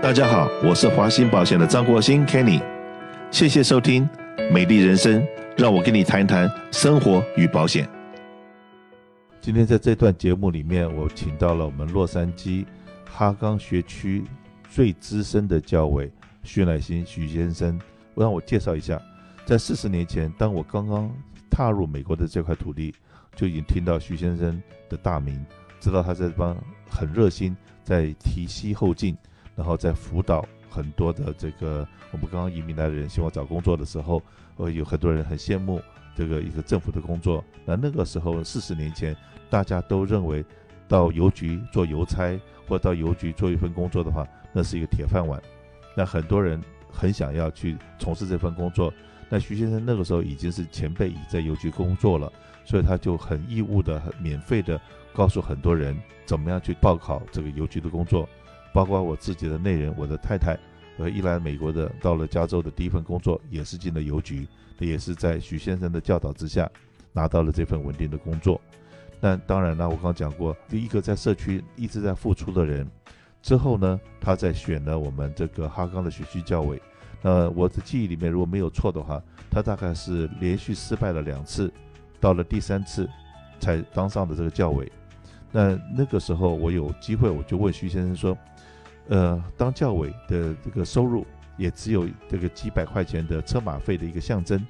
大家好，我是华兴保险的张国兴 Kenny，谢谢收听《美丽人生》，让我跟你谈谈生活与保险。今天在这段节目里面，我请到了我们洛杉矶哈冈学区最资深的教委徐乃新徐先生，我让我介绍一下，在四十年前，当我刚刚踏入美国的这块土地，就已经听到徐先生的大名，知道他这帮很热心，在提携后进。然后在辅导很多的这个我们刚刚移民来的人，希望找工作的时候，呃，有很多人很羡慕这个一个政府的工作。那那个时候四十年前，大家都认为到邮局做邮差或到邮局做一份工作的话，那是一个铁饭碗。那很多人很想要去从事这份工作。那徐先生那个时候已经是前辈，已在邮局工作了，所以他就很义务的、很免费的告诉很多人怎么样去报考这个邮局的工作。包括我自己的内人，我的太太，呃，一来美国的，到了加州的第一份工作也是进了邮局，也是在徐先生的教导之下拿到了这份稳定的工作。那当然了，我刚刚讲过，第一个在社区一直在付出的人，之后呢，他在选了我们这个哈冈的学区教委。那我的记忆里面如果没有错的话，他大概是连续失败了两次，到了第三次才当上的这个教委。那那个时候我有机会，我就问徐先生说。呃，当教委的这个收入也只有这个几百块钱的车马费的一个象征，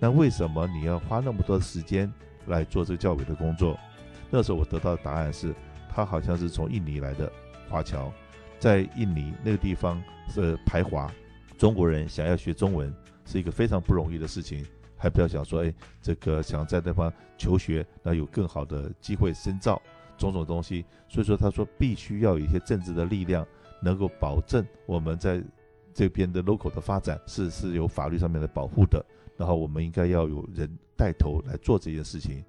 那为什么你要花那么多时间来做这个教委的工作？那时候我得到的答案是，他好像是从印尼来的华侨，在印尼那个地方是排华，中国人想要学中文是一个非常不容易的事情，还不要想说，哎，这个想在那方求学，那有更好的机会深造，种种东西，所以说他说必须要有一些政治的力量。能够保证我们在这边的 local 的发展是是有法律上面的保护的，然后我们应该要有人带头来做这件事情。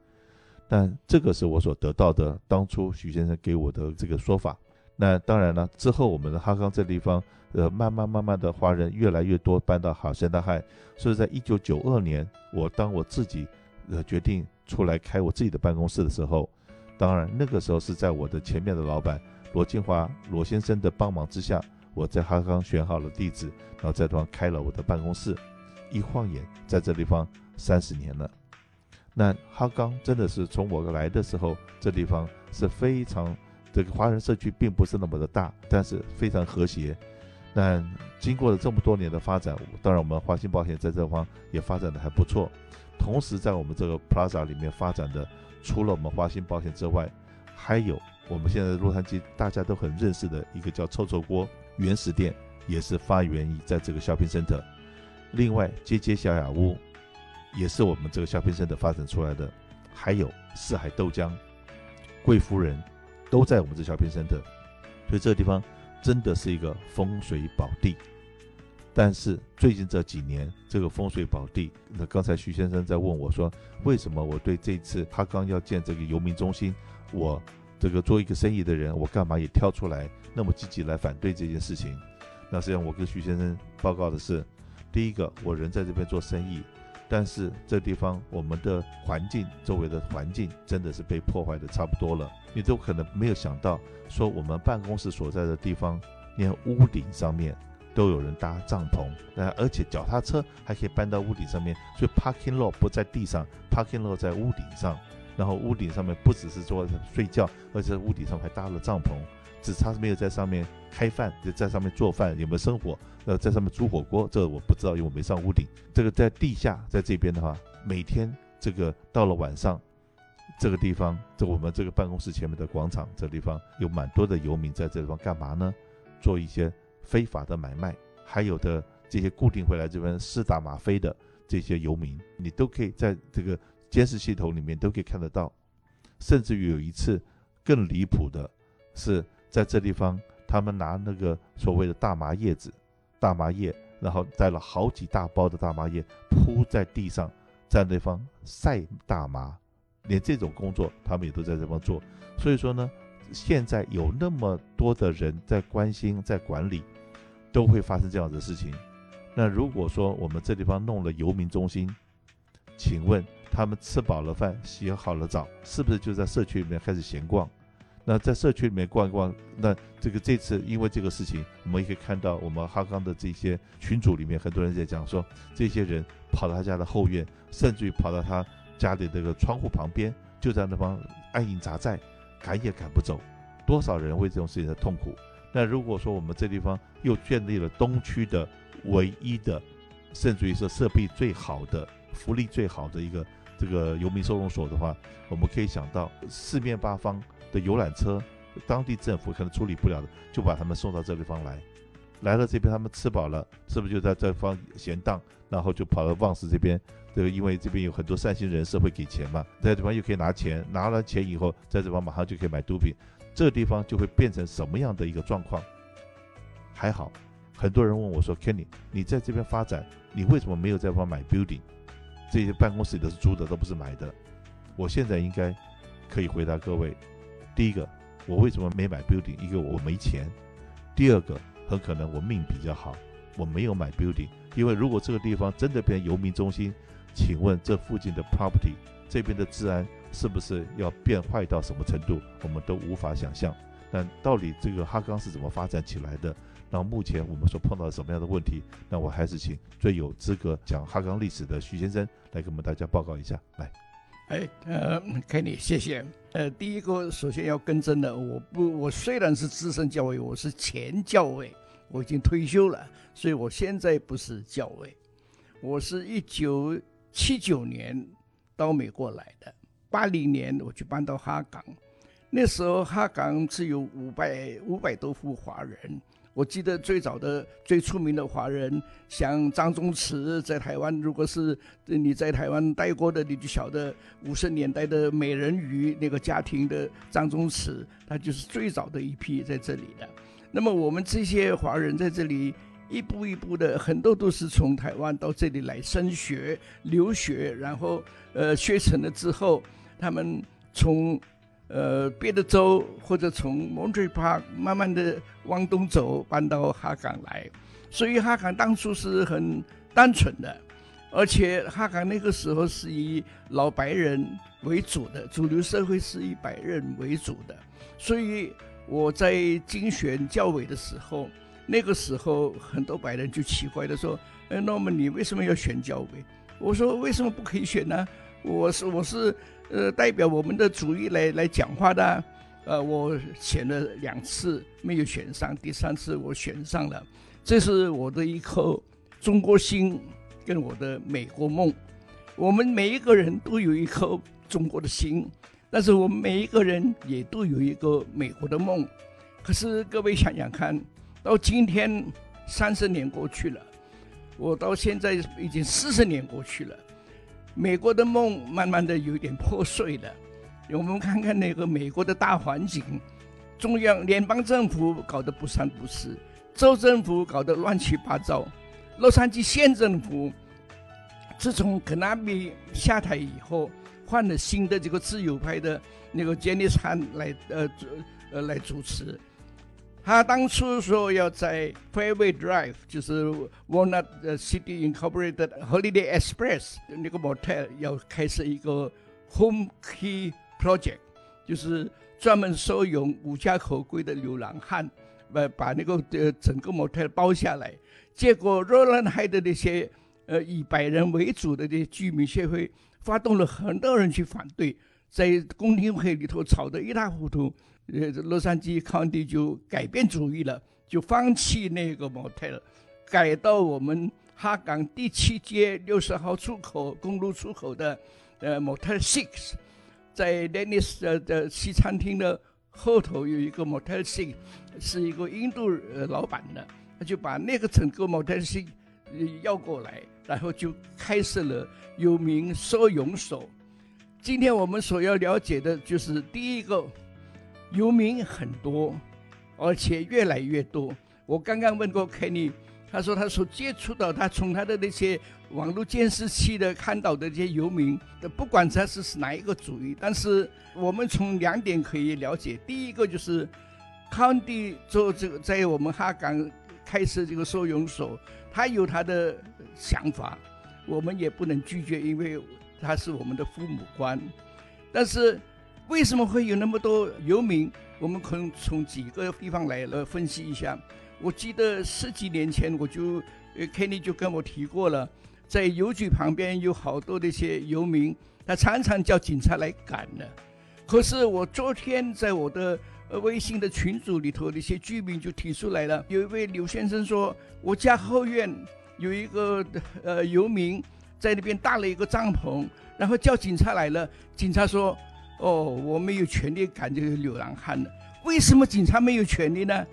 但这个是我所得到的，当初许先生给我的这个说法。那当然了，之后我们的哈冈这地方，呃，慢慢慢慢的华人越来越多搬到哈山大海，所以在一九九二年，我当我自己呃决定出来开我自己的办公室的时候，当然那个时候是在我的前面的老板。罗金华罗先生的帮忙之下，我在哈冈选好了地址，然后在地方开了我的办公室。一晃眼，在这地方三十年了。那哈冈真的是从我来的时候，这地方是非常这个华人社区并不是那么的大，但是非常和谐。那经过了这么多年的发展，当然我们华兴保险在这方也发展的还不错。同时，在我们这个 Plaza 里面发展的，除了我们华兴保险之外，还有。我们现在洛杉矶大家都很认识的一个叫臭臭锅原始店，也是发源于在这个 shopping center。另外，街街小雅屋也是我们这个 shopping center 发展出来的。还有四海豆浆、贵夫人，都在我们这 shopping center。所以这个地方真的是一个风水宝地。但是最近这几年，这个风水宝地，那刚才徐先生在问我说，为什么我对这次他刚要建这个游民中心，我。这个做一个生意的人，我干嘛也跳出来那么积极来反对这件事情？那实际上我跟徐先生报告的是，第一个，我人在这边做生意，但是这地方我们的环境周围的环境真的是被破坏的差不多了。你都可能没有想到，说我们办公室所在的地方，连屋顶上面都有人搭帐篷，那而且脚踏车还可以搬到屋顶上面，所以 parking lot 不在地上，parking lot 在屋顶上。然后屋顶上面不只是说睡觉，而且屋顶上还搭了帐篷，只差没有在上面开饭，就在上面做饭，有没有生火？呃，在上面煮火锅，这个我不知道，因为我没上屋顶。这个在地下，在这边的话，每天这个到了晚上，这个地方，在我们这个办公室前面的广场，这地方有蛮多的游民在这地方干嘛呢？做一些非法的买卖，还有的这些固定回来这边施打吗啡的这些游民，你都可以在这个。监视系统里面都可以看得到，甚至于有一次更离谱的是，在这地方他们拿那个所谓的大麻叶子、大麻叶，然后带了好几大包的大麻叶铺在地上，在那方晒大麻，连这种工作他们也都在这方做。所以说呢，现在有那么多的人在关心、在管理，都会发生这样的事情。那如果说我们这地方弄了游民中心，请问？他们吃饱了饭，洗好了澡，是不是就在社区里面开始闲逛？那在社区里面逛一逛，那这个这次因为这个事情，我们也可以看到我们哈刚的这些群组里面，很多人在讲说，这些人跑到他家的后院，甚至于跑到他家里这个窗户旁边，就在那方安营扎寨，赶也赶不走。多少人为这种事情的痛苦？那如果说我们这地方又建立了东区的唯一的，甚至于是设备最好的、福利最好的一个这个游民收容所的话，我们可以想到四面八方的游览车，当地政府可能处理不了的，就把他们送到这地方来。来了这边，他们吃饱了，是不是就在这方闲荡？然后就跑到旺斯这边，这个因为这边有很多善心人士会给钱嘛，在这地方又可以拿钱，拿了钱以后，在这方马上就可以买毒品。这个地方就会变成什么样的一个状况？还好，很多人问我说：“Kenny，你在这边发展，你为什么没有在这边买 building？这些办公室里都是租的，都不是买的。”我现在应该可以回答各位：第一个，我为什么没买 building？一个我没钱；第二个，很可能我命比较好，我没有买 building。因为如果这个地方真的变游民中心，请问这附近的 property 这边的治安？是不是要变坏到什么程度，我们都无法想象。但到底这个哈冈是怎么发展起来的？那目前我们所碰到什么样的问题？那我还是请最有资格讲哈港历史的徐先生来给我们大家报告一下。来，哎，呃看你谢谢。呃，第一个首先要更正的，我不，我虽然是资深教委，我是前教委，我已经退休了，所以我现在不是教委。我是一九七九年到美国来的。八零年我就搬到哈港，那时候哈港只有五百五百多户华人。我记得最早的最出名的华人，像张宗慈在台湾，如果是你在台湾待过的，你就晓得五十年代的美人鱼那个家庭的张宗慈，他就是最早的一批在这里的。那么我们这些华人在这里一步一步的，很多都是从台湾到这里来升学、留学，然后呃学成了之后。他们从呃别的州或者从 Monterey Park 慢慢的往东走，搬到哈港来，所以哈港当初是很单纯的，而且哈港那个时候是以老白人为主的，主流社会是以白人为主的，所以我在竞选教委的时候，那个时候很多白人就奇怪的说：“哎，那么你为什么要选教委？”我说：“为什么不可以选呢？我是我是。”呃，代表我们的主义来来讲话的，呃，我选了两次没有选上，第三次我选上了，这是我的一颗中国心跟我的美国梦。我们每一个人都有一颗中国的心，但是我们每一个人也都有一个美国的梦。可是各位想想看，到今天三十年过去了，我到现在已经四十年过去了。美国的梦慢慢的有点破碎了，我们看看那个美国的大环境，中央联邦政府搞得不三不四，州政府搞得乱七八糟，洛杉矶县政府自从肯纳比下台以后，换了新的这个自由派的那个杰尼斯汉来呃呃来主持。他当初说要在 Fairway Drive，就是 Walnut City Incorporated Holiday Express 那个 motel 要开设一个 Home Key Project，就是专门收容无家可归的流浪汉，把把那个呃整个 motel 包下来。结果 Rowland Heights 的那些呃以白人为主的这些居民协会发动了很多人去反对，在公听会里头吵得一塌糊涂。呃，洛杉矶康帝就改变主意了，就放弃那个 motel，改到我们哈港第七街六十号出口公路出口的呃 Motel Six，在 Dennis 的的西餐厅的后头有一个 Motel Six，是一个印度呃老板的，他就把那个整个 Motel Six 要过来，然后就开设了有名收容所。今天我们所要了解的就是第一个。游民很多，而且越来越多。我刚刚问过 Kenny，他说他所接触到，他从他的那些网络监视器的看到的这些游民，不管他是是哪一个主义，但是我们从两点可以了解：第一个就是康帝做这个在我们哈港开设这个收容所，他有他的想法，我们也不能拒绝，因为他是我们的父母官，但是。为什么会有那么多游民我们可能从几个地方来来分析一下。我记得十几年前我就，呃，Kenny 就跟我提过了，在邮局旁边有好多的一些游民，他常常叫警察来赶呢。可是我昨天在我的呃微信的群组里头，那些居民就提出来了，有一位刘先生说，我家后院有一个呃游民在那边搭了一个帐篷，然后叫警察来了，警察说，哦，我没有权利赶这个流浪汉的。为什么警察没有权利呢？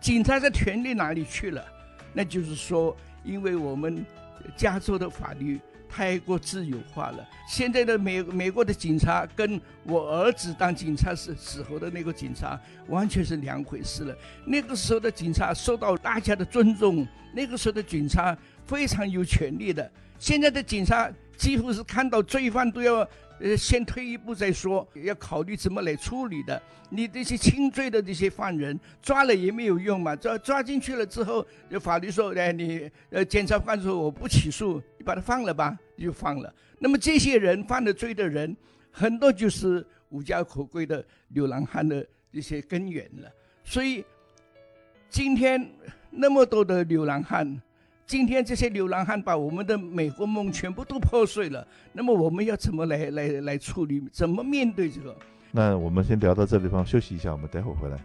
警察的权利哪里去了？那就是说，因为我们加州的法律太过自由化了。现在的美美国的警察跟我儿子当警察时时候的那个警察完全是两回事了。那个时候的警察受到大家的尊重，那个时候的警察非常有权力的。现在的警察几乎是看到罪犯都要。呃，先退一步再说，要考虑怎么来处理的。你这些轻罪的这些犯人抓了也没有用嘛，抓抓进去了之后，法律说，哎，你呃检察官说我不起诉，你把他放了吧，就放了。那么这些人犯了罪的人，很多就是无家可归的流浪汉的这些根源了。所以今天那么多的流浪汉。今天这些流浪汉把我们的美国梦全部都破碎了，那么我们要怎么来来来处理？怎么面对这个？那我们先聊到这地方，休息一下，我们待会儿回来。